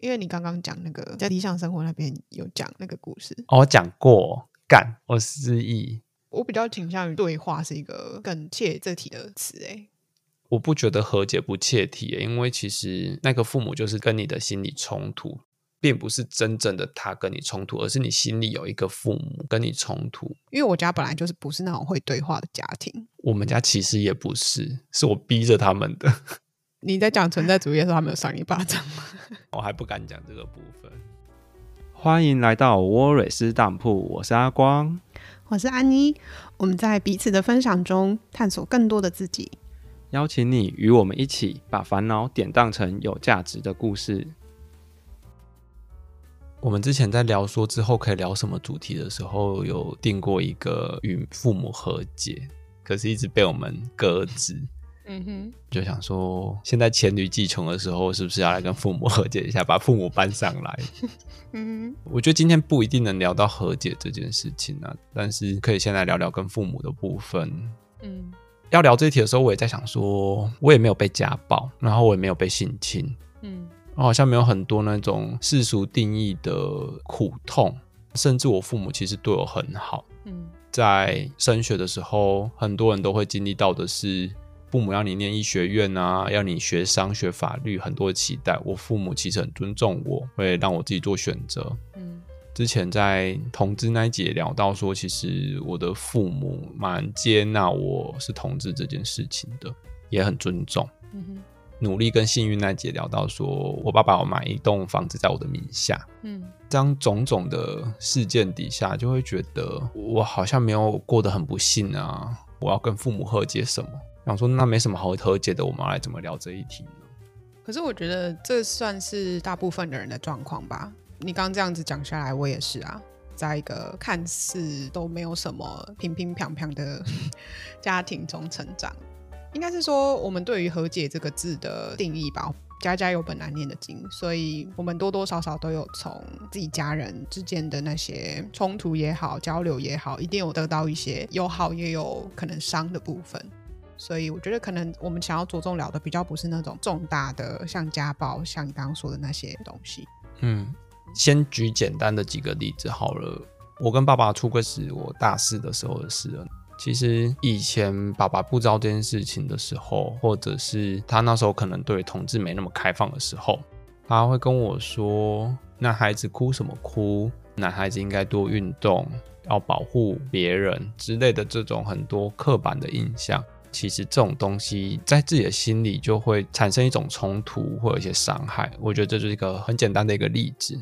因为你刚刚讲那个在理想生活那边有讲那个故事，哦，我讲过，干，我失忆。我比较倾向于对话是一个更切这题的词，诶，我不觉得和解不切题，因为其实那个父母就是跟你的心理冲突，并不是真正的他跟你冲突，而是你心里有一个父母跟你冲突。因为我家本来就是不是那种会对话的家庭，我们家其实也不是，是我逼着他们的。你在讲存在主义的时候，他没有扇你一巴掌吗？我还不敢讲这个部分。欢迎来到沃瑞斯当铺，我是阿光，我是安妮。我们在彼此的分享中探索更多的自己，邀请你与我们一起把烦恼典当成有价值的故事。我们之前在聊说之后可以聊什么主题的时候，有定过一个与父母和解，可是一直被我们搁置。嗯哼，就想说，现在黔驴技穷的时候，是不是要来跟父母和解一下，把父母搬上来？嗯哼，我觉得今天不一定能聊到和解这件事情啊，但是可以先来聊聊跟父母的部分。嗯，要聊这一题的时候，我也在想说，我也没有被家暴，然后我也没有被性侵，嗯，我好像没有很多那种世俗定义的苦痛，甚至我父母其实对我很好。嗯，在升学的时候，很多人都会经历到的是。父母要你念医学院啊，要你学商学法律，很多期待。我父母其实很尊重我，会让我自己做选择。嗯，之前在同志那一集聊到说，其实我的父母蛮接纳我是同志这件事情的，也很尊重。嗯哼，努力跟幸运那一集聊到说，我爸爸我买一栋房子在我的名下。嗯，这样种种的事件底下，就会觉得我好像没有过得很不幸啊。我要跟父母和解什么？想说那没什么好和解的，我们要来怎么聊这一题呢？可是我觉得这算是大部分的人的状况吧。你刚刚这样子讲下来，我也是啊，在一个看似都没有什么平平平平的 家庭中成长。应该是说，我们对于和解这个字的定义吧，家家有本难念的经，所以我们多多少少都有从自己家人之间的那些冲突也好，交流也好，一定有得到一些有好也有可能伤的部分。所以我觉得，可能我们想要着重聊的比较不是那种重大的，像家暴，像你刚刚说的那些东西。嗯，先举简单的几个例子好了。我跟爸爸出柜是我大四的时候的事了。其实以前爸爸不知道这件事情的时候，或者是他那时候可能对同志没那么开放的时候，他会跟我说：“男孩子哭什么哭？男孩子应该多运动，要保护别人之类的这种很多刻板的印象。”其实这种东西在自己的心里就会产生一种冲突，或者一些伤害。我觉得这就是一个很简单的一个例子。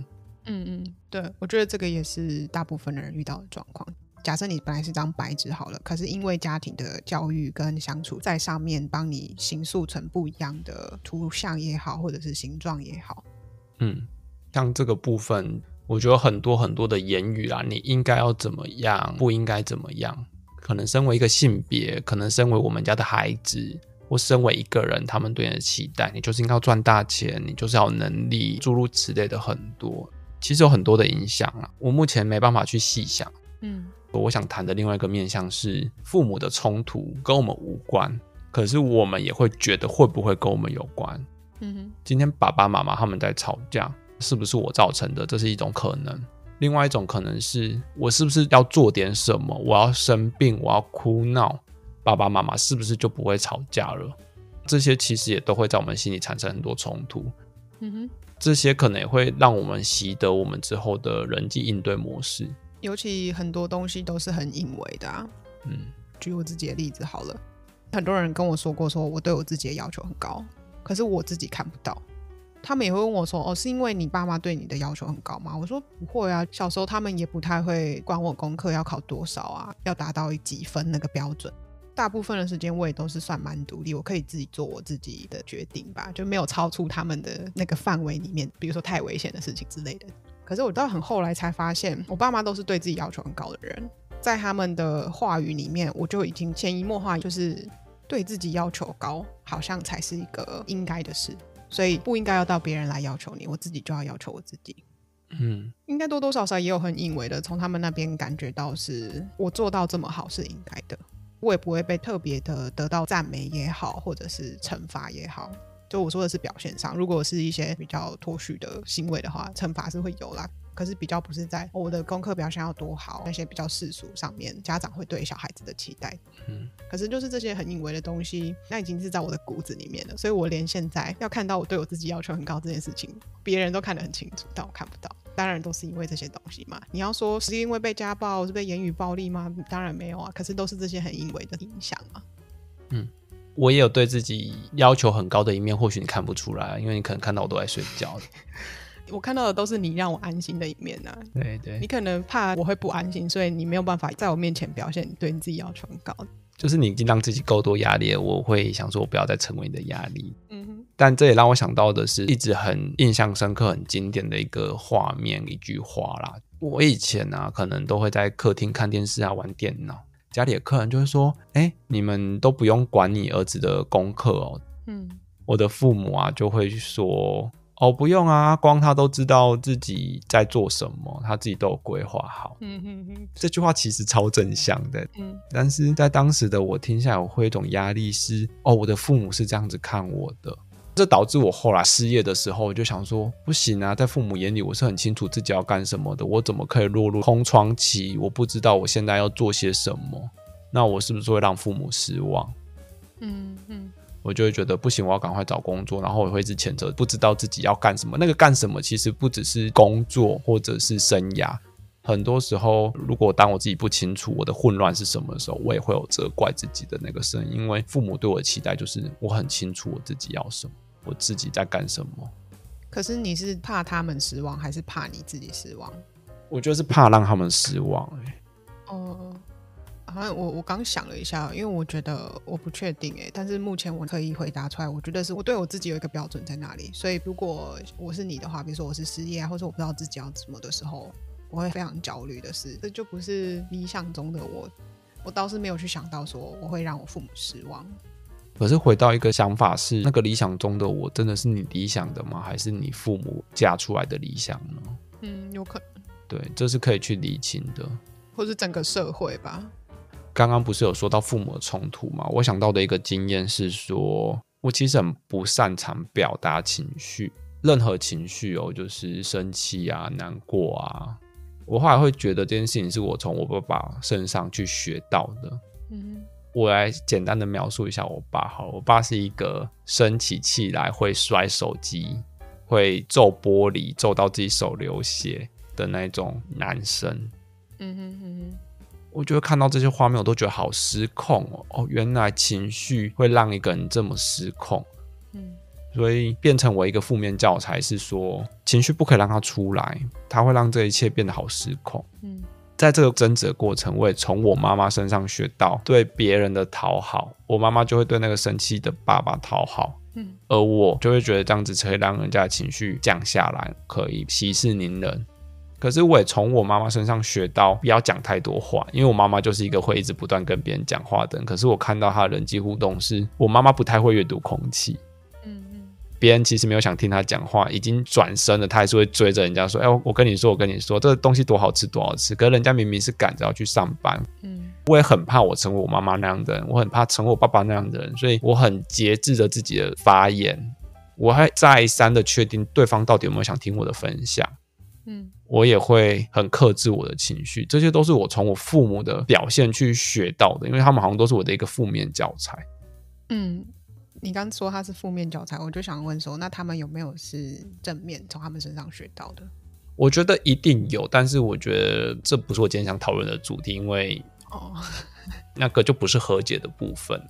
嗯嗯，对，我觉得这个也是大部分的人遇到的状况。假设你本来是张白纸好了，可是因为家庭的教育跟相处在上面，帮你形塑成不一样的图像也好，或者是形状也好。嗯，像这个部分，我觉得很多很多的言语啊，你应该要怎么样，不应该怎么样。可能身为一个性别，可能身为我们家的孩子，或身为一个人，他们对你的期待，你就是应该要赚大钱，你就是要有能力，诸如此类的很多，其实有很多的影响啊。我目前没办法去细想。嗯，我想谈的另外一个面向是父母的冲突跟我们无关，可是我们也会觉得会不会跟我们有关？嗯哼，今天爸爸妈妈他们在吵架，是不是我造成的？这是一种可能。另外一种可能是我是不是要做点什么？我要生病，我要哭闹，爸爸妈妈是不是就不会吵架了？这些其实也都会在我们心里产生很多冲突。嗯哼，这些可能也会让我们习得我们之后的人际应对模式。尤其很多东西都是很隐微的啊。嗯，举我自己的例子好了，很多人跟我说过，说我对我自己的要求很高，可是我自己看不到。他们也会问我说：“哦，是因为你爸妈对你的要求很高吗？”我说：“不会啊，小时候他们也不太会管我功课要考多少啊，要达到几分那个标准。大部分的时间我也都是算蛮独立，我可以自己做我自己的决定吧，就没有超出他们的那个范围里面，比如说太危险的事情之类的。可是我到很后来才发现，我爸妈都是对自己要求很高的人，在他们的话语里面，我就已经潜移默化，就是对自己要求高，好像才是一个应该的事。”所以不应该要到别人来要求你，我自己就要要求我自己。嗯，应该多多少少也有很隐微的从他们那边感觉到，是我做到这么好是应该的，我也不会被特别的得到赞美也好，或者是惩罚也好。就我说的是表现上，如果是一些比较脱序的行为的话，惩罚是会有啦。可是比较不是在、哦、我的功课表现要多好那些比较世俗上面，家长会对小孩子的期待。嗯，可是就是这些很隐微的东西，那已经是在我的骨子里面了。所以我连现在要看到我对我自己要求很高这件事情，别人都看得很清楚，但我看不到。当然都是因为这些东西嘛。你要说是因为被家暴，是被言语暴力吗？当然没有啊。可是都是这些很隐微的影响啊。嗯，我也有对自己要求很高的一面，或许你看不出来，因为你可能看到我都在睡觉。我看到的都是你让我安心的一面啊。对对，你可能怕我会不安心，所以你没有办法在我面前表现你对你自己要求很高。就是你已经让自己够多压力了，我会想说，我不要再成为你的压力。嗯哼。但这也让我想到的是，一直很印象深刻、很经典的一个画面、一句话啦。我以前啊，可能都会在客厅看电视啊、玩电脑，家里的客人就会说：“哎，你们都不用管你儿子的功课哦。”嗯。我的父母啊，就会说。哦，不用啊，光他都知道自己在做什么，他自己都有规划好。嗯哼哼，这句话其实超正向的。嗯，但是在当时的我听下来，我会有一种压力是，哦，我的父母是这样子看我的，这导致我后来失业的时候，我就想说，不行啊，在父母眼里，我是很清楚自己要干什么的，我怎么可以落入空窗期？我不知道我现在要做些什么，那我是不是会让父母失望？嗯嗯。我就会觉得不行，我要赶快找工作，然后我会一直谴责，不知道自己要干什么。那个干什么，其实不只是工作或者是生涯。很多时候，如果当我自己不清楚我的混乱是什么的时候，我也会有责怪自己的那个声音。因为父母对我的期待就是我很清楚我自己要什么，我自己在干什么。可是你是怕他们失望，还是怕你自己失望？我就是怕让他们失望，欸。哦。好像我我刚想了一下，因为我觉得我不确定诶，但是目前我可以回答出来，我觉得是我对我自己有一个标准在那里，所以如果我是你的话，比如说我是失业啊，或者我不知道自己要怎么的时候，我会非常焦虑的是，这就不是理想中的我，我倒是没有去想到说我会让我父母失望。可是回到一个想法是，那个理想中的我真的是你理想的吗？还是你父母嫁出来的理想呢？嗯，有可能。对，这是可以去理清的，或是整个社会吧。刚刚不是有说到父母的冲突吗？我想到的一个经验是说，我其实很不擅长表达情绪，任何情绪哦，就是生气啊、难过啊。我后来会觉得这件事情是我从我爸爸身上去学到的。嗯，我来简单的描述一下我爸好了，我爸是一个生起气来会摔手机、会揍玻璃、揍到自己手流血的那种男生。嗯哼哼哼。我就会看到这些画面，我都觉得好失控哦！哦，原来情绪会让一个人这么失控，嗯，所以变成我一个负面教材是说，情绪不可以让它出来，它会让这一切变得好失控。嗯，在这个争执的过程，我也从我妈妈身上学到对别人的讨好，我妈妈就会对那个生气的爸爸讨好，嗯，而我就会觉得这样子可以让人家的情绪降下来，可以息事宁人。可是我也从我妈妈身上学到不要讲太多话，因为我妈妈就是一个会一直不断跟别人讲话的人。可是我看到她的人际互动是，我妈妈不太会阅读空气。嗯嗯，别人其实没有想听她讲话，已经转身了，她还是会追着人家说：“哎，我跟你说，我跟你说，这个东西多好吃，多好吃。”可是人家明明是赶着要去上班。嗯，我也很怕我成为我妈妈那样的人，我很怕成为我爸爸那样的人，所以我很节制着自己的发言，我还再三的确定对方到底有没有想听我的分享。嗯。我也会很克制我的情绪，这些都是我从我父母的表现去学到的，因为他们好像都是我的一个负面教材。嗯，你刚说他是负面教材，我就想问说，那他们有没有是正面从他们身上学到的？我觉得一定有，但是我觉得这不是我今天想讨论的主题，因为哦，那个就不是和解的部分。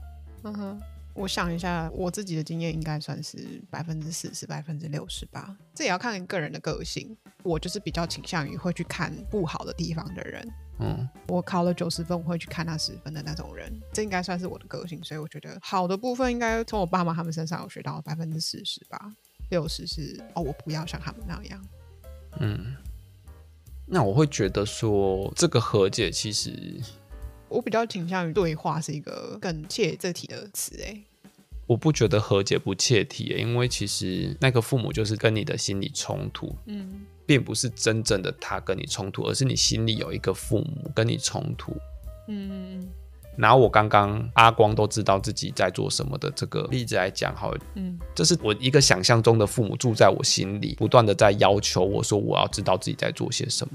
嗯哼。我想一下，我自己的经验应该算是百分之四十、百分之六十吧。这也要看个人的个性。我就是比较倾向于会去看不好的地方的人。嗯，我考了九十分，我会去看那十分的那种人。这应该算是我的个性，所以我觉得好的部分应该从我爸妈他们身上有学到百分之四十吧。六十是哦，我不要像他们那样。嗯，那我会觉得说这个和解其实。我比较倾向于对话是一个更切这题的词，哎，我不觉得和解不切题，因为其实那个父母就是跟你的心理冲突，嗯，并不是真正的他跟你冲突，而是你心里有一个父母跟你冲突，嗯，拿我刚刚阿光都知道自己在做什么的这个例子来讲，好，嗯，这是我一个想象中的父母住在我心里，不断的在要求我说我要知道自己在做些什么。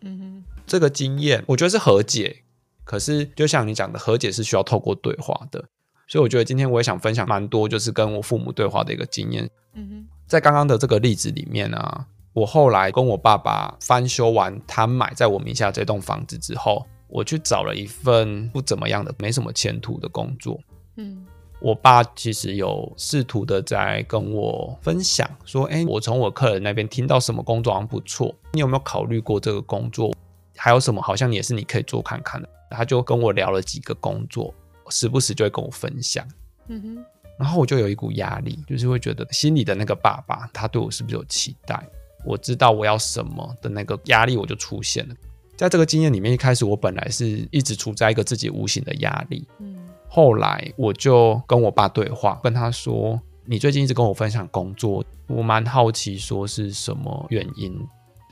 嗯哼，这个经验我觉得是和解，可是就像你讲的，和解是需要透过对话的，所以我觉得今天我也想分享蛮多，就是跟我父母对话的一个经验。嗯哼，在刚刚的这个例子里面啊。我后来跟我爸爸翻修完他买在我名下这栋房子之后，我去找了一份不怎么样的、没什么前途的工作。嗯，我爸其实有试图的在跟我分享说：“哎，我从我客人那边听到什么工作好像不错，你有没有考虑过这个工作？还有什么好像也是你可以做看看的？”他就跟我聊了几个工作，时不时就会跟我分享。嗯哼，然后我就有一股压力，就是会觉得心里的那个爸爸，他对我是不是有期待？我知道我要什么的那个压力，我就出现了。在这个经验里面，一开始我本来是一直处在一个自己无形的压力。嗯，后来我就跟我爸对话，跟他说：“你最近一直跟我分享工作，我蛮好奇，说是什么原因？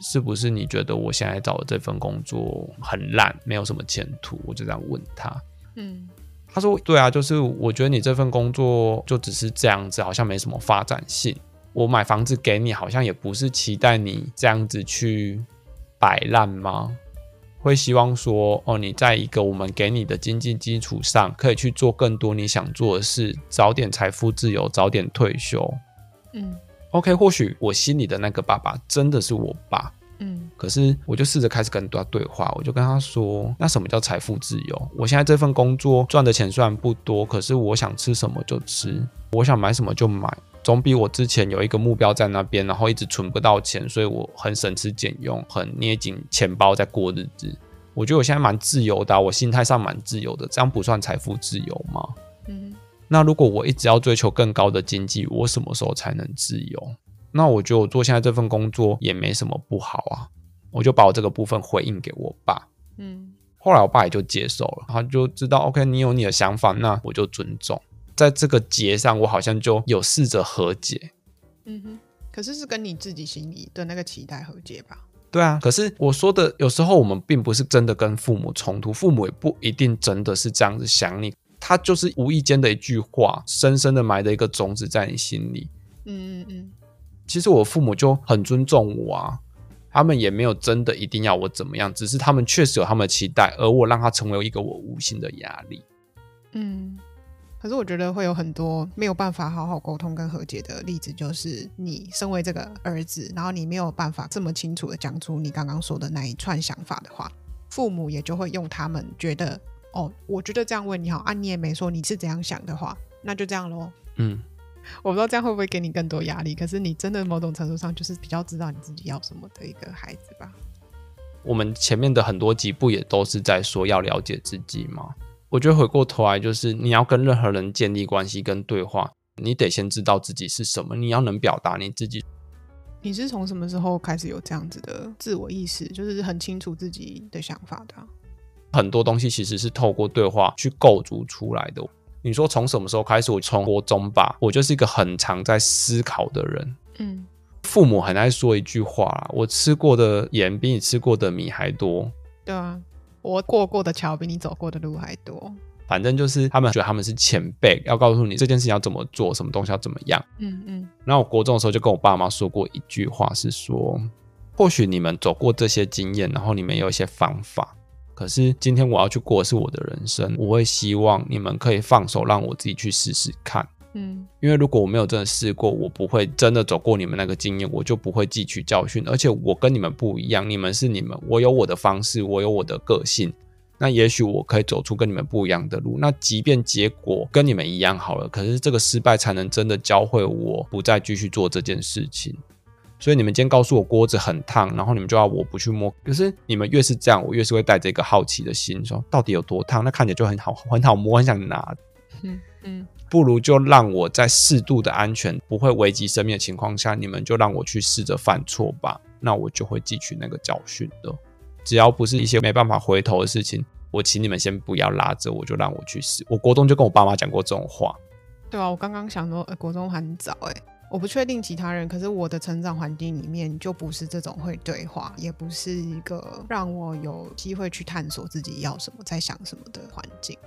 是不是你觉得我现在找的这份工作很烂，没有什么前途？”我就这样问他。嗯，他说：“对啊，就是我觉得你这份工作就只是这样子，好像没什么发展性。”我买房子给你，好像也不是期待你这样子去摆烂吗？会希望说，哦，你在一个我们给你的经济基础上，可以去做更多你想做的事，早点财富自由，早点退休。嗯，OK，或许我心里的那个爸爸真的是我爸。嗯，可是我就试着开始跟他对话，我就跟他说，那什么叫财富自由？我现在这份工作赚的钱虽然不多，可是我想吃什么就吃，我想买什么就买。总比我之前有一个目标在那边，然后一直存不到钱，所以我很省吃俭用，很捏紧钱包在过日子。我觉得我现在蛮自由的啊，我心态上蛮自由的，这样不算财富自由吗？嗯。那如果我一直要追求更高的经济，我什么时候才能自由？那我觉得我做现在这份工作也没什么不好啊。我就把我这个部分回应给我爸。嗯。后来我爸也就接受了，他就知道，OK，你有你的想法，那我就尊重。在这个结上，我好像就有试着和解。嗯哼，可是是跟你自己心里的那个期待和解吧？对啊，可是我说的，有时候我们并不是真的跟父母冲突，父母也不一定真的是这样子想你，他就是无意间的一句话，深深的埋的一个种子在你心里。嗯嗯嗯。其实我父母就很尊重我啊，他们也没有真的一定要我怎么样，只是他们确实有他们的期待，而我让他成为一个我无形的压力。嗯。可是我觉得会有很多没有办法好好沟通跟和解的例子，就是你身为这个儿子，然后你没有办法这么清楚的讲出你刚刚说的那一串想法的话，父母也就会用他们觉得哦，我觉得这样问你好啊，你也没说你是怎样想的话，那就这样喽。嗯，我不知道这样会不会给你更多压力，可是你真的某种程度上就是比较知道你自己要什么的一个孩子吧。我们前面的很多集不也都是在说要了解自己吗？我觉得回过头来，就是你要跟任何人建立关系跟对话，你得先知道自己是什么，你要能表达你自己。你是从什么时候开始有这样子的自我意识，就是很清楚自己的想法的啊？很多东西其实是透过对话去构筑出来的。你说从什么时候开始？我从国中吧，我就是一个很常在思考的人。嗯，父母很爱说一句话，我吃过的盐比你吃过的米还多。对啊。我过过的桥比你走过的路还多。反正就是他们觉得他们是前辈，要告诉你这件事情要怎么做，什么东西要怎么样。嗯嗯。然后我国中的时候就跟我爸妈说过一句话，是说，或许你们走过这些经验，然后你们有一些方法，可是今天我要去过的是我的人生，我会希望你们可以放手，让我自己去试试看。嗯，因为如果我没有真的试过，我不会真的走过你们那个经验，我就不会汲取教训。而且我跟你们不一样，你们是你们，我有我的方式，我有我的个性。那也许我可以走出跟你们不一样的路。那即便结果跟你们一样好了，可是这个失败才能真的教会我不再继续做这件事情。所以你们今天告诉我锅子很烫，然后你们就要我不去摸。可是你们越是这样，我越是会带着一个好奇的心，说到底有多烫？那看起来就很好，很好摸，很想拿。嗯嗯。不如就让我在适度的安全、不会危及生命的情况下，你们就让我去试着犯错吧。那我就会汲取那个教训的。只要不是一些没办法回头的事情，我请你们先不要拉着我，就让我去试。我国中就跟我爸妈讲过这种话。对啊，我刚刚想说，呃，国中很早诶，我不确定其他人，可是我的成长环境里面就不是这种会对话，也不是一个让我有机会去探索自己要什么、在想什么的环境。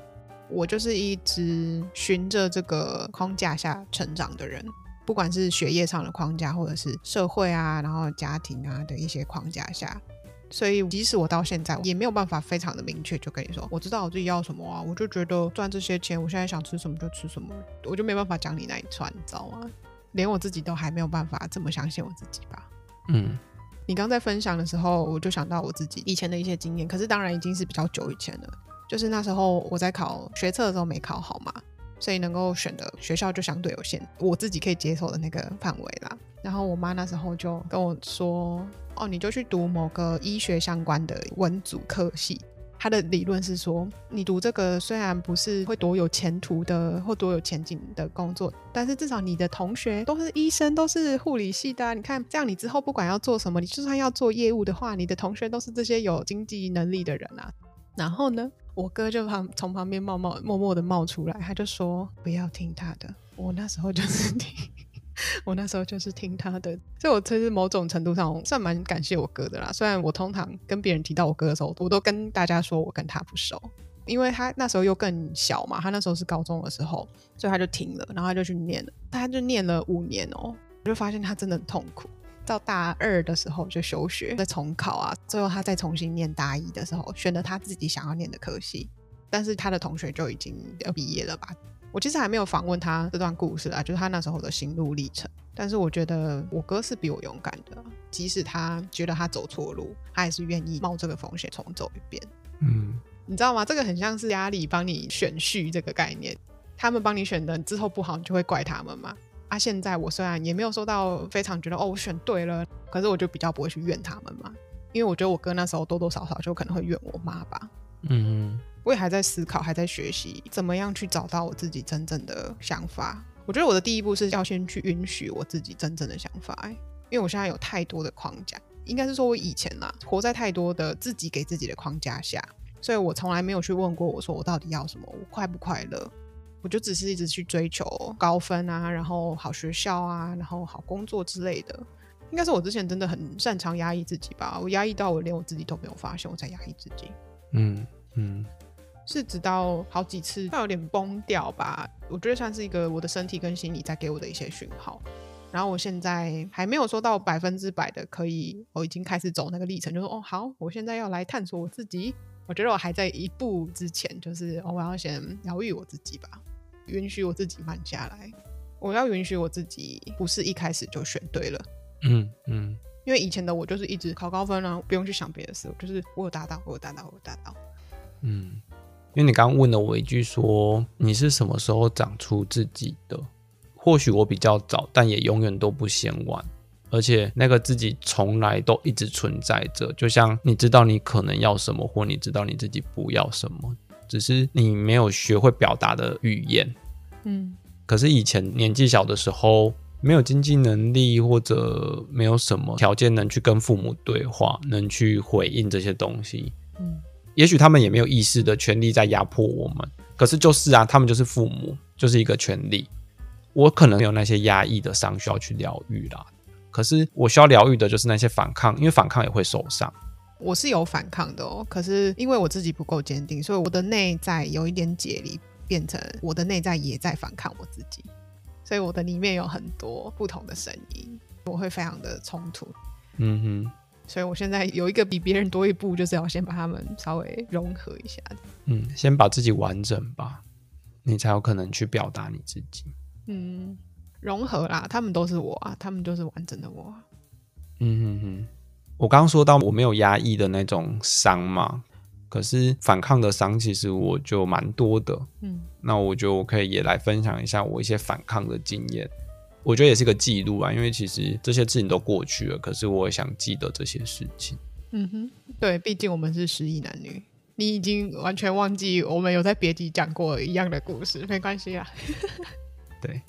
我就是一直循着这个框架下成长的人，不管是学业上的框架，或者是社会啊，然后家庭啊的一些框架下。所以，即使我到现在也没有办法非常的明确就跟你说，我知道我自己要什么啊，我就觉得赚这些钱，我现在想吃什么就吃什么，我就没办法讲你那一串，你知道吗？连我自己都还没有办法这么相信我自己吧。嗯，你刚在分享的时候，我就想到我自己以前的一些经验，可是当然已经是比较久以前了，就是那时候我在考学测的时候没考好嘛，所以能够选的学校就相对有限，我自己可以接受的那个范围啦。然后我妈那时候就跟我说。哦，你就去读某个医学相关的文组科系。他的理论是说，你读这个虽然不是会多有前途的或多有前景的工作，但是至少你的同学都是医生，都是护理系的啊。你看，这样你之后不管要做什么，你就算要做业务的话，你的同学都是这些有经济能力的人啊。然后呢，我哥就旁从旁边冒冒默默的冒出来，他就说不要听他的。我那时候就是听。我那时候就是听他的，所以我其实某种程度上算蛮感谢我哥的啦。虽然我通常跟别人提到我哥的时候，我都跟大家说我跟他不熟，因为他那时候又更小嘛，他那时候是高中的时候，所以他就停了，然后他就去念了，他就念了五年哦，我就发现他真的很痛苦。到大二的时候就休学，再重考啊，最后他再重新念大一的时候，选了他自己想要念的科系，但是他的同学就已经要毕业了吧。我其实还没有访问他这段故事啊，就是他那时候的心路历程。但是我觉得我哥是比我勇敢的，即使他觉得他走错路，他还是愿意冒这个风险重走一遍。嗯，你知道吗？这个很像是压力帮你选序这个概念，他们帮你选的之后不好，你就会怪他们嘛。啊，现在我虽然也没有收到非常觉得哦我选对了，可是我就比较不会去怨他们嘛，因为我觉得我哥那时候多多少少就可能会怨我妈吧。嗯。我也还在思考，还在学习怎么样去找到我自己真正的想法。我觉得我的第一步是要先去允许我自己真正的想法，因为我现在有太多的框架，应该是说我以前啦，活在太多的自己给自己的框架下，所以我从来没有去问过我说我到底要什么，我快不快乐？我就只是一直去追求高分啊，然后好学校啊，然后好工作之类的。应该是我之前真的很擅长压抑自己吧，我压抑到我连我自己都没有发现我在压抑自己。嗯嗯。是直到好几次，快有点崩掉吧。我觉得算是一个我的身体跟心理在给我的一些讯号。然后我现在还没有说到百分之百的可以，我已经开始走那个历程，就说哦好，我现在要来探索我自己。我觉得我还在一步之前，就是哦我要先疗愈我自己吧，允许我自己慢下来。我要允许我自己不是一开始就选对了。嗯嗯，因为以前的我就是一直考高分啊，不用去想别的事，就是我有达到，我有达到，我有达到。嗯。因为你刚刚问了我一句，说你是什么时候长出自己的？或许我比较早，但也永远都不嫌晚。而且那个自己从来都一直存在着，就像你知道你可能要什么，或你知道你自己不要什么，只是你没有学会表达的语言。嗯。可是以前年纪小的时候，没有经济能力，或者没有什么条件能去跟父母对话，能去回应这些东西。嗯。也许他们也没有意识的权利在压迫我们，可是就是啊，他们就是父母，就是一个权利。我可能有那些压抑的伤需要去疗愈啦，可是我需要疗愈的就是那些反抗，因为反抗也会受伤。我是有反抗的哦，可是因为我自己不够坚定，所以我的内在有一点解离，变成我的内在也在反抗我自己，所以我的里面有很多不同的声音，我会非常的冲突。嗯哼。所以我现在有一个比别人多一步，就是要先把他们稍微融合一下。嗯，先把自己完整吧，你才有可能去表达你自己。嗯，融合啦，他们都是我啊，他们就是完整的我。嗯哼哼，我刚刚说到我没有压抑的那种伤嘛，可是反抗的伤其实我就蛮多的。嗯，那我就我可以也来分享一下我一些反抗的经验。我觉得也是个记录啊，因为其实这些事情都过去了，可是我也想记得这些事情。嗯哼，对，毕竟我们是失忆男女，你已经完全忘记我们有在别集讲过一样的故事，没关系啊。对，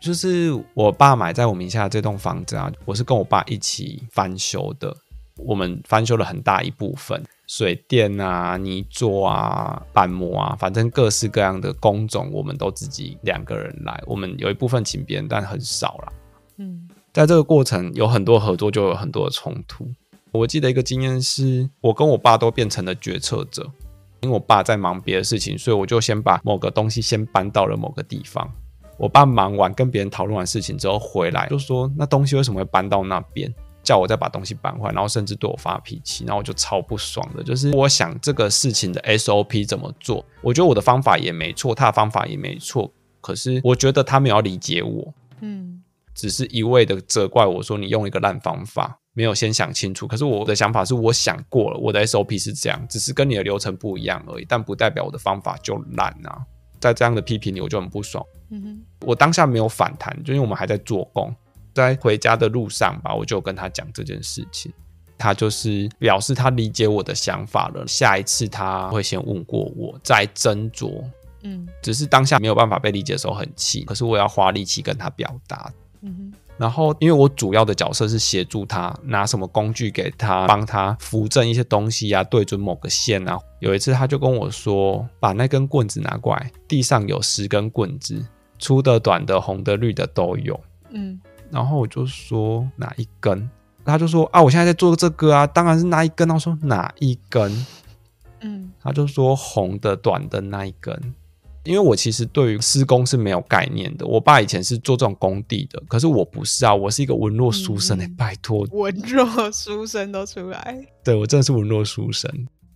就是我爸买在我名下这栋房子啊，我是跟我爸一起翻修的，我们翻修了很大一部分。水电啊、泥做啊、板模啊，反正各式各样的工种，我们都自己两个人来。我们有一部分请别人，但很少啦。嗯，在这个过程有很多合作，就有很多的冲突。我记得一个经验是，我跟我爸都变成了决策者。因为我爸在忙别的事情，所以我就先把某个东西先搬到了某个地方。我爸忙完跟别人讨论完事情之后回来，就说那东西为什么会搬到那边？叫我再把东西搬回来，然后甚至对我发脾气，然后我就超不爽的。就是我想这个事情的 SOP 怎么做，我觉得我的方法也没错，他的方法也没错，可是我觉得他没有理解我，嗯，只是一味的责怪我说你用一个烂方法，没有先想清楚。可是我的想法是我想过了，我的 SOP 是这样，只是跟你的流程不一样而已，但不代表我的方法就烂啊。在这样的批评里，我就很不爽。嗯哼，我当下没有反弹，就因为我们还在做工，在回家的路上吧，我就跟他讲这件事情。他就是表示他理解我的想法了，下一次他会先问过我，再斟酌。嗯，只是当下没有办法被理解的时候很气，可是我要花力气跟他表达。嗯哼。然后，因为我主要的角色是协助他拿什么工具给他，帮他扶正一些东西啊，对准某个线啊。有一次，他就跟我说：“把那根棍子拿过来，地上有十根棍子，粗的、短的、红的、绿的都有。”嗯，然后我就说哪一根？他就说：“啊，我现在在做这个啊，当然是那一根。”我说哪一根？嗯，他就说红的、短的那一根。因为我其实对于施工是没有概念的，我爸以前是做这种工地的，可是我不是啊，我是一个文弱书生哎、欸，拜托，文弱书生都出来，对，我真的是文弱书生，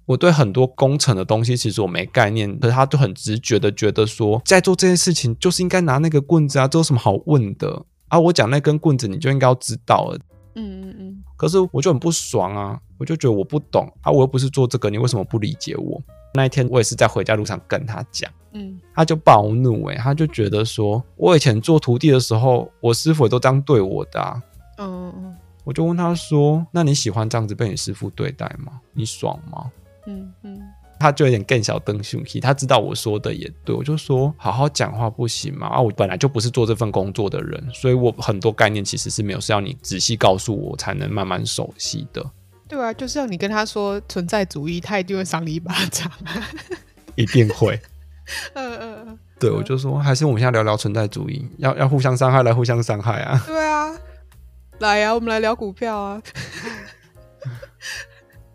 我对很多工程的东西其实我没概念，可是他就很直觉的觉得说，在做这件事情就是应该拿那个棍子啊，这有什么好问的啊？我讲那根棍子你就应该要知道了，嗯嗯嗯，可是我就很不爽啊，我就觉得我不懂啊，我又不是做这个，你为什么不理解我？那一天我也是在回家路上跟他讲，嗯，他就暴怒哎、欸，他就觉得说，我以前做徒弟的时候，我师傅也都这样对我的、啊，嗯嗯，我就问他说，那你喜欢这样子被你师傅对待吗？你爽吗？嗯嗯，他就有点更小灯熊气，他知道我说的也对，我就说好好讲话不行吗？啊，我本来就不是做这份工作的人，所以我很多概念其实是没有，是要你仔细告诉我才能慢慢熟悉的。对啊，就是要你跟他说存在主义，他一定会赏你一巴掌。一定会。嗯嗯嗯。对，我就说，还是我们现在聊聊存在主义，要要互相伤害来互相伤害啊。对啊，来呀、啊，我们来聊股票啊。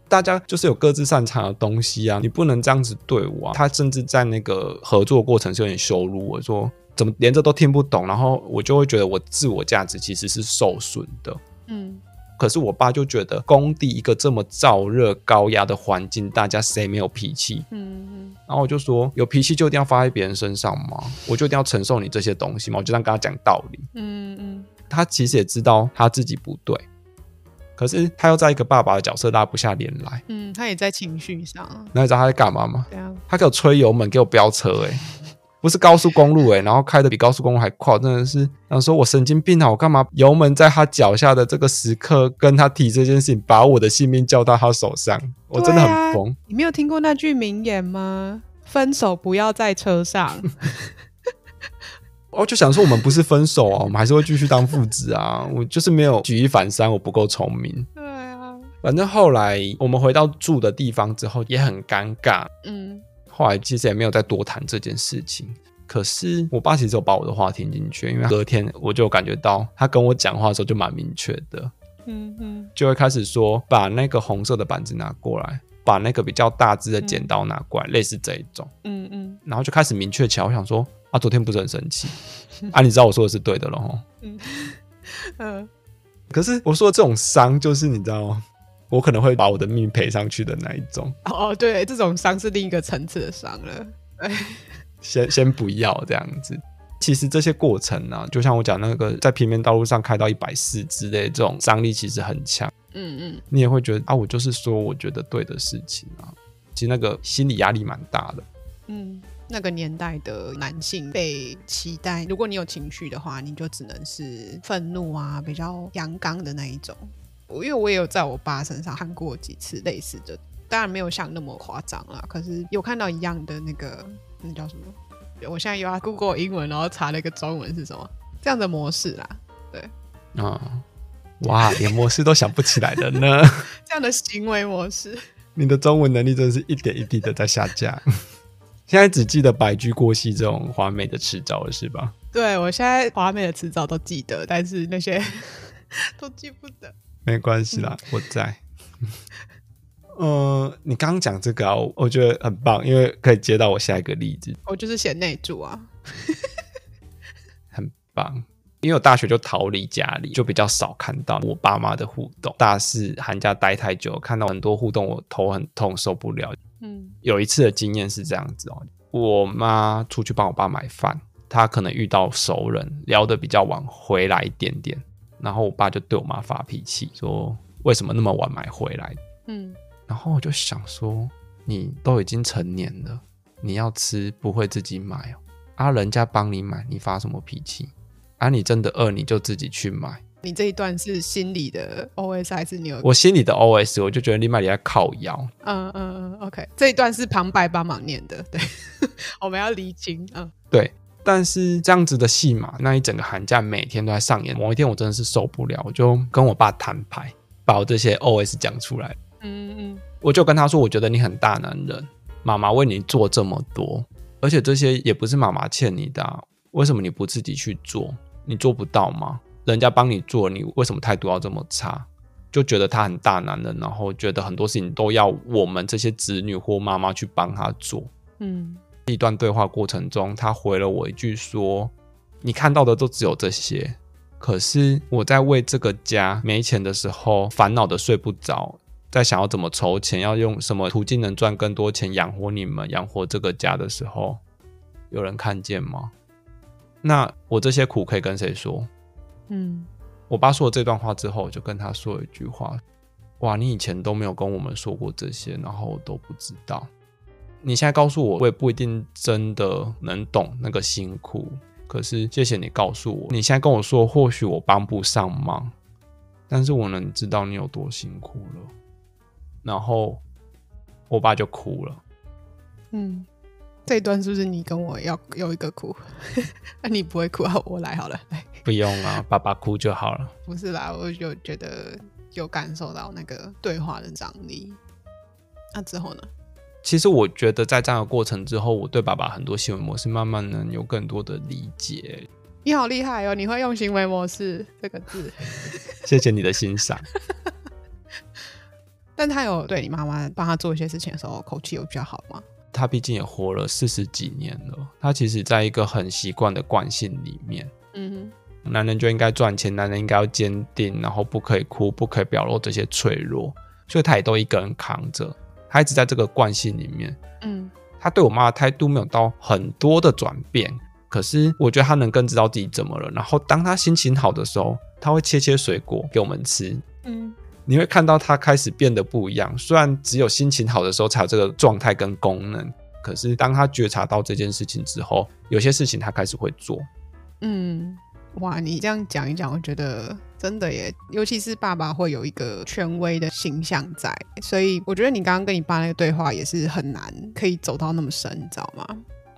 大家就是有各自擅长的东西啊，你不能这样子对我啊。他甚至在那个合作过程是有点羞辱我说，怎么连这都听不懂，然后我就会觉得我自我价值其实是受损的。嗯。可是我爸就觉得工地一个这么燥热高压的环境，大家谁没有脾气？嗯嗯。然后我就说，有脾气就一定要发在别人身上吗？我就一定要承受你这些东西吗？我就这样跟他讲道理。嗯嗯。他其实也知道他自己不对，可是他又在一个爸爸的角色拉不下脸来。嗯，他也在情绪上。那你知道他在干嘛吗？他给我吹油门，给我飙车、欸，哎。不是高速公路哎、欸，然后开的比高速公路还快，真的是想说我神经病啊！我干嘛油门在他脚下的这个时刻跟他提这件事情，把我的性命交到他手上，我真的很疯、啊。你没有听过那句名言吗？分手不要在车上。我就想说，我们不是分手啊，我们还是会继续当父子啊。我就是没有举一反三，我不够聪明。对啊，反正后来我们回到住的地方之后也很尴尬。嗯。后来其实也没有再多谈这件事情，可是我爸其实有把我的话听进去，因为隔天我就感觉到他跟我讲话的时候就蛮明确的，嗯嗯，就会开始说把那个红色的板子拿过来，把那个比较大只的剪刀拿过来，嗯、类似这一种，嗯嗯，然后就开始明确起来。我想说啊，昨天不是很生气啊？你知道我说的是对的了齁，嗯嗯，可是我说的这种伤就是你知道吗？我可能会把我的命赔上去的那一种哦，对，这种伤是另一个层次的伤了。先先不要这样子。其实这些过程呢、啊，就像我讲那个在平面道路上开到一百四之类，这种张力其实很强。嗯嗯，你也会觉得啊，我就是说我觉得对的事情啊，其实那个心理压力蛮大的。嗯，那个年代的男性被期待，如果你有情绪的话，你就只能是愤怒啊，比较阳刚的那一种。因为我也有在我爸身上看过几次类似的，当然没有像那么夸张啦。可是有看到一样的那个，那叫什么？我现在又要 Google 英文，然后查了一个中文是什么？这样的模式啦，对。啊、嗯，哇，连模式都想不起来了呢。这样的行为模式，你的中文能力真的是一点一滴的在下降。现在只记得白驹过隙这种华美的词藻了，是吧？对，我现在华美的词藻都记得，但是那些 都记不得。没关系啦，嗯、我在。呃，你刚刚讲这个啊，我觉得很棒，因为可以接到我下一个例子。我就是写内助啊，很棒。因为我大学就逃离家里，就比较少看到我爸妈的互动。大四寒假待太久，看到很多互动，我头很痛，受不了。嗯，有一次的经验是这样子哦，我妈出去帮我爸买饭，她可能遇到熟人，聊得比较晚，回来一点点，然后我爸就对我妈发脾气，说为什么那么晚买回来？嗯，然后我就想说，你都已经成年了，你要吃不会自己买哦，啊，人家帮你买，你发什么脾气？啊，你真的饿，你就自己去买。你这一段是心里的 OS 还是你有？我心里的 OS，我就觉得你买你在靠腰。嗯嗯嗯，OK，这一段是旁白帮忙念的，对，我们要厘清。嗯，对。但是这样子的戏码，那一整个寒假每天都在上演。某一天我真的是受不了，我就跟我爸摊牌，把我这些 OS 讲出来。嗯嗯，我就跟他说，我觉得你很大男人，妈妈为你做这么多，而且这些也不是妈妈欠你的啊，为什么你不自己去做？你做不到吗？人家帮你做，你为什么态度要这么差？就觉得他很大男人，然后觉得很多事情都要我们这些子女或妈妈去帮他做。嗯，一段对话过程中，他回了我一句说：“你看到的都只有这些，可是我在为这个家没钱的时候烦恼的睡不着，在想要怎么筹钱，要用什么途径能赚更多钱养活你们，养活这个家的时候，有人看见吗？”那我这些苦可以跟谁说？嗯，我爸说了这段话之后，我就跟他说了一句话：哇，你以前都没有跟我们说过这些，然后我都不知道。你现在告诉我，我也不一定真的能懂那个辛苦。可是谢谢你告诉我，你现在跟我说，或许我帮不上忙，但是我能知道你有多辛苦了。然后我爸就哭了。嗯。这一段是不是你跟我要有一个哭？那 你不会哭啊？我来好了。来不用啊，爸爸哭就好了。不是啦，我就觉得有感受到那个对话的张力。那之后呢？其实我觉得在这样的过程之后，我对爸爸很多行为模式慢慢能有更多的理解。你好厉害哦！你会用行为模式这个字。谢谢你的欣赏。但他有对你妈妈帮他做一些事情的时候，口气有比较好吗？他毕竟也活了四十几年了，他其实在一个很习惯的惯性里面。嗯哼，男人就应该赚钱，男人应该要坚定，然后不可以哭，不可以表露这些脆弱，所以他也都一个人扛着，他一直在这个惯性里面。嗯，他对我妈的态度没有到很多的转变，可是我觉得他能更知道自己怎么了。然后当他心情好的时候，他会切切水果给我们吃。嗯。你会看到他开始变得不一样，虽然只有心情好的时候才有这个状态跟功能，可是当他觉察到这件事情之后，有些事情他开始会做。嗯，哇，你这样讲一讲，我觉得真的耶，尤其是爸爸会有一个权威的形象在，所以我觉得你刚刚跟你爸那个对话也是很难可以走到那么深，你知道吗？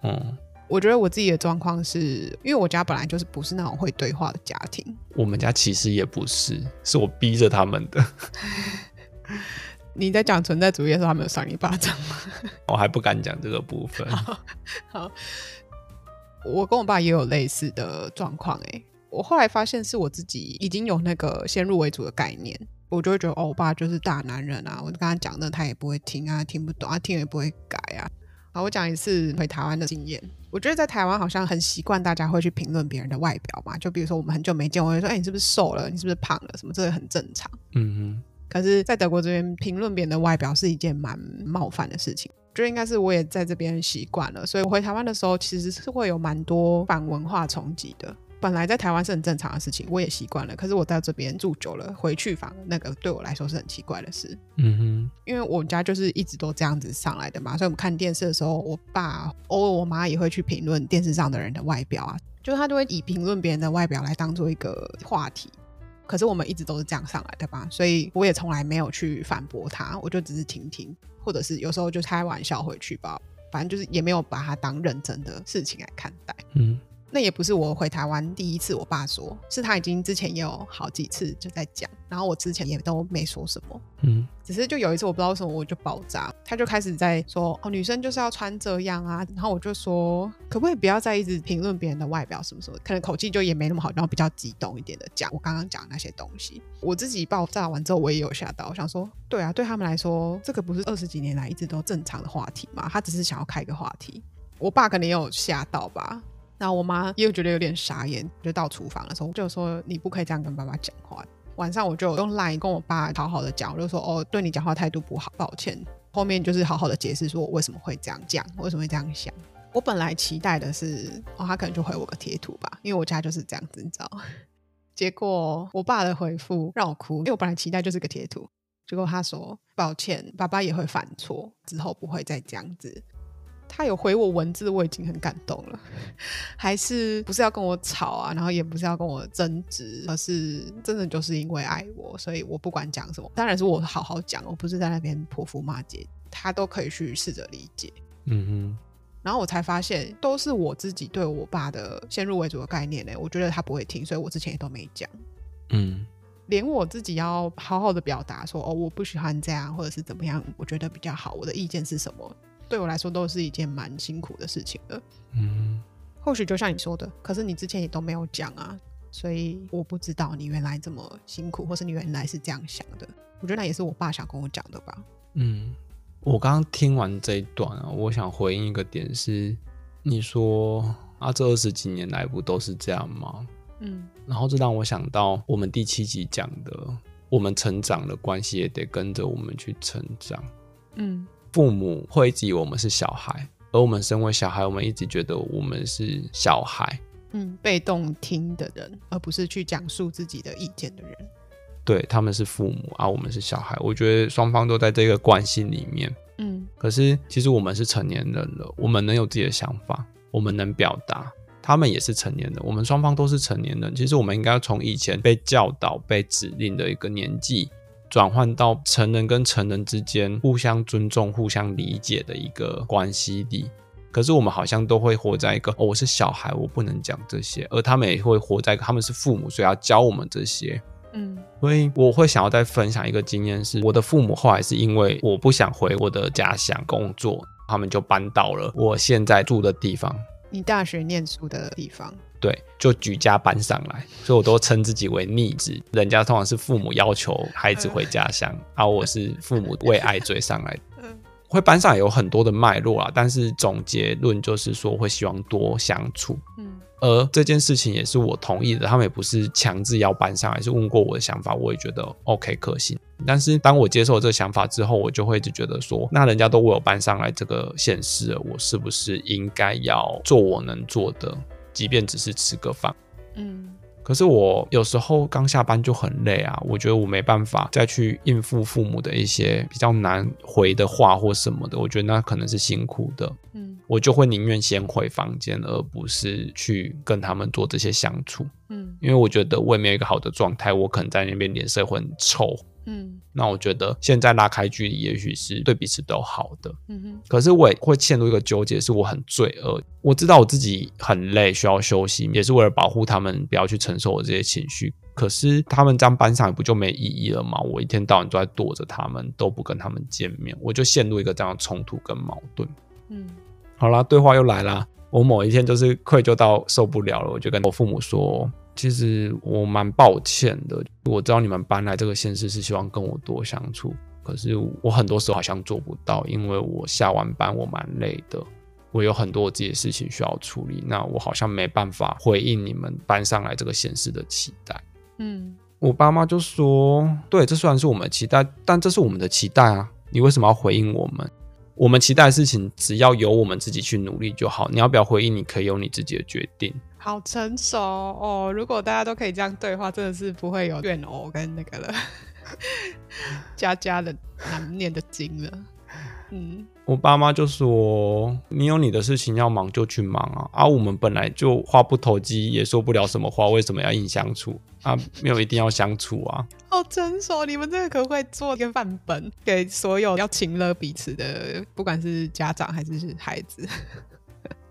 嗯。我觉得我自己的状况是，因为我家本来就是不是那种会对话的家庭。我们家其实也不是，是我逼着他们的。你在讲存在主义的时候，他没有扇你一巴掌吗？我还不敢讲这个部分。好，好，我跟我爸也有类似的状况。哎，我后来发现是我自己已经有那个先入为主的概念，我就会觉得哦，我爸就是大男人啊，我跟他讲的他也不会听啊，听不懂啊，听也不会改啊。好，我讲一次回台湾的经验。我觉得在台湾好像很习惯，大家会去评论别人的外表嘛。就比如说我们很久没见，我会说：“哎、欸，你是不是瘦了？你是不是胖了？什么这个很正常。”嗯哼。可是，在德国这边评论别人的外表是一件蛮冒犯的事情。我觉得应该是我也在这边习惯了，所以我回台湾的时候其实是会有蛮多反文化冲击的。本来在台湾是很正常的事情，我也习惯了。可是我在这边住久了，回去反而那个对我来说是很奇怪的事。嗯哼，因为我们家就是一直都这样子上来的嘛，所以我们看电视的时候，我爸偶尔我妈也会去评论电视上的人的外表啊，就他就会以评论别人的外表来当做一个话题。可是我们一直都是这样上来的吧，所以我也从来没有去反驳他，我就只是听听，或者是有时候就开玩笑回去吧，反正就是也没有把他当认真的事情来看待。嗯。那也不是我回台湾第一次，我爸说，是他已经之前也有好几次就在讲，然后我之前也都没说什么，嗯，只是就有一次我不知道为什么我就爆炸，他就开始在说哦，女生就是要穿这样啊，然后我就说可不可以不要再一直评论别人的外表什么什么，可能口气就也没那么好，然后比较激动一点的讲我刚刚讲的那些东西，我自己爆炸完之后我也有吓到，我想说对啊，对他们来说这个不是二十几年来一直都正常的话题嘛，他只是想要开个话题，我爸可能也有吓到吧。然后我妈也有觉得有点傻眼，就到厨房的时候就说：“你不可以这样跟爸爸讲话。”晚上我就用 LINE 跟我爸好好的讲，我就说：“哦，对你讲话态度不好，抱歉。”后面就是好好的解释说我为什么会这样讲，为什么会这样想。我本来期待的是，哦，他可能就回我个贴图吧，因为我家就是这样子，你知道。结果我爸的回复让我哭，因为我本来期待就是个贴图，结果他说：“抱歉，爸爸也会犯错，之后不会再这样子。”他有回我文字，我已经很感动了。还是不是要跟我吵啊？然后也不是要跟我争执，而是真的就是因为爱我，所以我不管讲什么，当然是我好好讲，我不是在那边泼妇骂街，他都可以去试着理解。嗯哼。然后我才发现，都是我自己对我爸的先入为主的概念呢。我觉得他不会听，所以我之前也都没讲。嗯。连我自己要好好的表达说，哦，我不喜欢这样，或者是怎么样，我觉得比较好，我的意见是什么？对我来说都是一件蛮辛苦的事情的，嗯，或许就像你说的，可是你之前也都没有讲啊，所以我不知道你原来这么辛苦，或是你原来是这样想的。我觉得那也是我爸想跟我讲的吧。嗯，我刚刚听完这一段啊，我想回应一个点是，你说啊，这二十几年来不都是这样吗？嗯，然后这让我想到我们第七集讲的，我们成长的关系也得跟着我们去成长。嗯。父母会一直以为我们是小孩，而我们身为小孩，我们一直觉得我们是小孩，嗯，被动听的人，而不是去讲述自己的意见的人。对，他们是父母，而、啊、我们是小孩。我觉得双方都在这个关系里面，嗯。可是其实我们是成年人了，我们能有自己的想法，我们能表达。他们也是成年人，我们双方都是成年人。其实我们应该从以前被教导、被指令的一个年纪。转换到成人跟成人之间互相尊重、互相理解的一个关系里，可是我们好像都会活在一个哦，我是小孩，我不能讲这些，而他们也会活在一个他们是父母，所以要教我们这些。嗯，所以我会想要再分享一个经验是，我的父母后来是因为我不想回我的家乡工作，他们就搬到了我现在住的地方。你大学念书的地方？对，就举家搬上来，所以我都称自己为逆子。人家通常是父母要求孩子回家乡，而、啊、我是父母为爱追上来。会搬上来有很多的脉络啊，但是总结论就是说会希望多相处。嗯，而这件事情也是我同意的，他们也不是强制要搬上来，是问过我的想法，我也觉得 OK 可行。但是当我接受这个想法之后，我就会一直觉得说，那人家都为我搬上来这个现实了，我是不是应该要做我能做的？即便只是吃个饭，嗯，可是我有时候刚下班就很累啊，我觉得我没办法再去应付父母的一些比较难回的话或什么的，我觉得那可能是辛苦的，嗯，我就会宁愿先回房间，而不是去跟他们做这些相处，嗯，因为我觉得我也没有一个好的状态，我可能在那边脸色会很臭。嗯，那我觉得现在拉开距离，也许是对彼此都好的。嗯哼，可是我也会陷入一个纠结，是我很罪恶。我知道我自己很累，需要休息，也是为了保护他们，不要去承受我这些情绪。可是他们这样搬上来，不就没意义了吗？我一天到晚都在躲着他们，都不跟他们见面，我就陷入一个这样的冲突跟矛盾。嗯，好啦，对话又来啦。我某一天就是愧疚到受不了了，我就跟我父母说。其实我蛮抱歉的，我知道你们搬来这个县市是希望跟我多相处，可是我很多时候好像做不到，因为我下完班我蛮累的，我有很多我自己的事情需要处理，那我好像没办法回应你们搬上来这个县市的期待。嗯，我爸妈就说，对，这虽然是我们的期待，但这是我们的期待啊，你为什么要回应我们？我们期待的事情只要由我们自己去努力就好，你要不要回应，你可以有你自己的决定。好成熟哦！如果大家都可以这样对话，真的是不会有怨偶跟那个了，家家的难念的经了。嗯，我爸妈就说：“你有你的事情要忙就去忙啊，啊，我们本来就话不投机，也说不了什么话，为什么要硬相处啊？没有一定要相处啊。”好成熟，你们这个可不可以做一个范本，给所有要亲了彼此的，不管是家长还是孩子？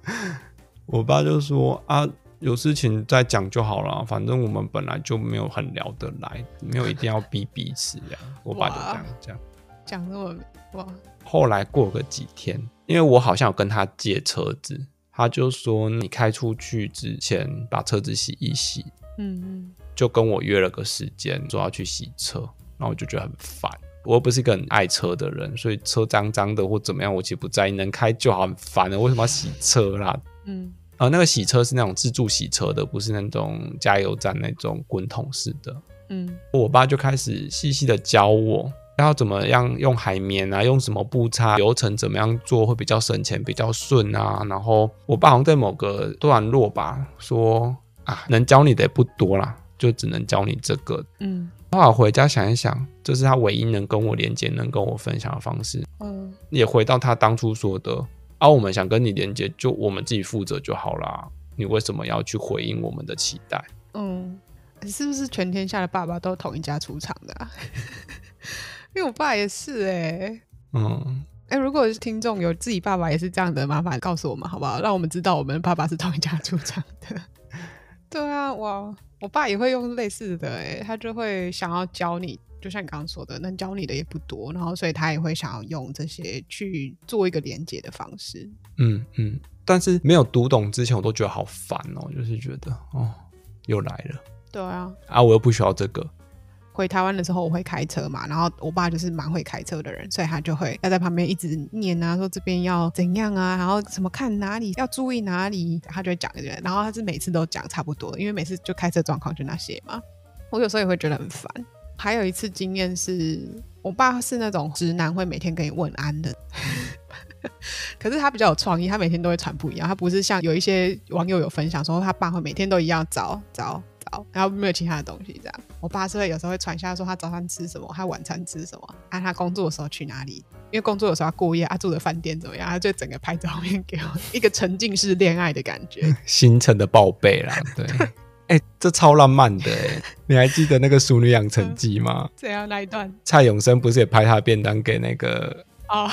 我爸就说：“啊。”有事情再讲就好了，反正我们本来就没有很聊得来，没有一定要逼彼此呀。我爸就这样讲，讲那么哇。后来过个几天，因为我好像有跟他借车子，他就说你开出去之前把车子洗一洗，嗯嗯，就跟我约了个时间说要去洗车，然后我就觉得很烦。我又不是一个很爱车的人，所以车脏脏的或怎么样，我其实不在意，能开就好，很烦的，为什么要洗车啦？嗯。啊、呃，那个洗车是那种自助洗车的，不是那种加油站那种滚筒式的。嗯，我爸就开始细细的教我，要怎么样用海绵啊，用什么布擦，流程怎么样做会比较省钱，比较顺啊。然后我爸好像在某个段落吧，说啊，能教你的也不多啦，就只能教你这个。嗯，后来回家想一想，这是他唯一能跟我连接、能跟我分享的方式。嗯，也回到他当初说的。而、啊、我们想跟你连接，就我们自己负责就好啦。你为什么要去回应我们的期待？嗯，是不是全天下的爸爸都同一家出厂的、啊？因为我爸也是哎、欸。嗯，哎、欸，如果是听众有自己爸爸也是这样的，麻烦告诉我们好不好？让我们知道我们爸爸是同一家出厂的。对啊，哇，我爸也会用类似的哎、欸，他就会想要教你。就像你刚刚说的，能教你的也不多，然后所以他也会想要用这些去做一个连接的方式。嗯嗯，但是没有读懂之前，我都觉得好烦哦，就是觉得哦，又来了。对啊，啊，我又不需要这个。回台湾的时候，我会开车嘛，然后我爸就是蛮会开车的人，所以他就会要在旁边一直念啊，说这边要怎样啊，然后什么看哪里要注意哪里，他就会讲一遍。然后他是每次都讲差不多，因为每次就开车状况就那些嘛。我有时候也会觉得很烦。还有一次经验是，我爸是那种直男，会每天跟你问安的。可是他比较有创意，他每天都会传不一样。他不是像有一些网友有分享说，他爸会每天都一样早早早，然后没有其他的东西这样。我爸是会有时候会传一下说他早餐吃什么，他晚餐吃什么，啊，他工作的时候去哪里？因为工作的时候他过夜，他住的饭店怎么样？他就整个拍照片给我，一个沉浸式恋爱的感觉，行程的报备啦，对。超浪漫的哎！你还记得那个《淑女养成记》吗？怎样那一段？蔡永生不是也拍他的便当给那个？哦，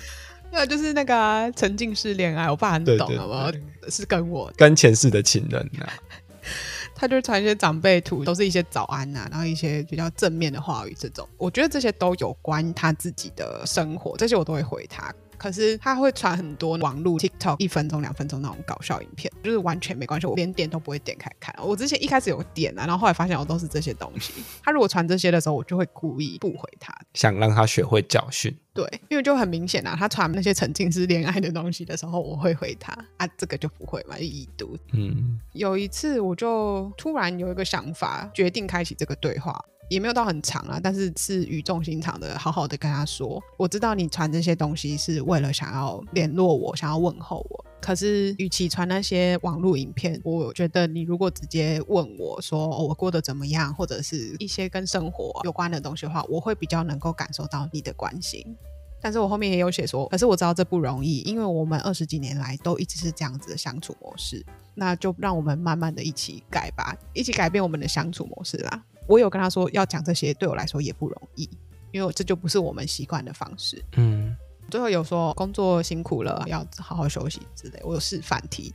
那就是那个沉浸式恋爱。我爸很懂，对对对，好不好？是跟我跟前世的情人啊。他就传一些长辈图，都是一些早安呐、啊，然后一些比较正面的话语。这种我觉得这些都有关他自己的生活，这些我都会回他。可是他会传很多网络 TikTok 一分钟、两分钟那种搞笑影片，就是完全没关系，我连点都不会点开看。我之前一开始有点啊，然后后来发现我都是这些东西。他如果传这些的时候，我就会故意不回他，想让他学会教训。对，因为就很明显啊，他传那些沉浸式恋爱的东西的时候，我会回他啊，这个就不会嘛，已读。嗯，有一次我就突然有一个想法，决定开启这个对话。也没有到很长啊，但是是语重心长的，好好的跟他说，我知道你传这些东西是为了想要联络我，想要问候我。可是，与其传那些网络影片，我觉得你如果直接问我说，我过得怎么样，或者是一些跟生活有关的东西的话，我会比较能够感受到你的关心。但是我后面也有写说，可是我知道这不容易，因为我们二十几年来都一直是这样子的相处模式，那就让我们慢慢的一起改吧，一起改变我们的相处模式啦。我有跟他说要讲这些，对我来说也不容易，因为这就不是我们习惯的方式。嗯，最后有说工作辛苦了，要好好休息之类。我有示范题，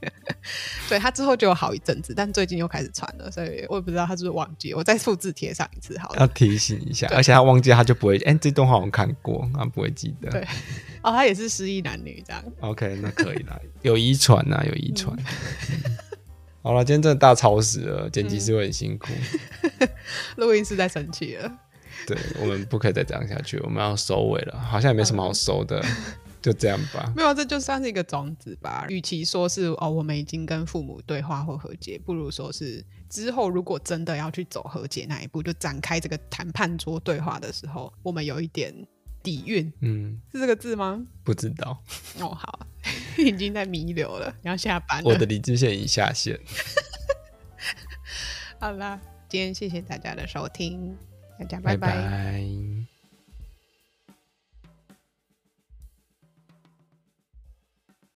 对他之后就有好一阵子，但最近又开始传了，所以我也不知道他是不是忘记。我再复制贴上一次好了，要提醒一下。而且他忘记他就不会，哎、欸，这段话我看过，他不会记得。对，哦，他也是失忆男女这样。OK，那可以啦，有遗传呐，有遗传。嗯好了，今天真的大超时了，剪辑师会很辛苦。录、嗯、音师在生气了。对，我们不可以再这样下去，我们要收尾了。好像也没什么好收的，嗯、就这样吧。没有，这就算是一个种子吧。与其说是哦，我们已经跟父母对话或和解，不如说是之后如果真的要去走和解那一步，就展开这个谈判桌对话的时候，我们有一点底蕴。嗯，是这个字吗？不知道。哦，好。已经在弥留了，你要下班了。我的理智线已下线。好啦，今天谢谢大家的收听，大家拜拜。拜拜。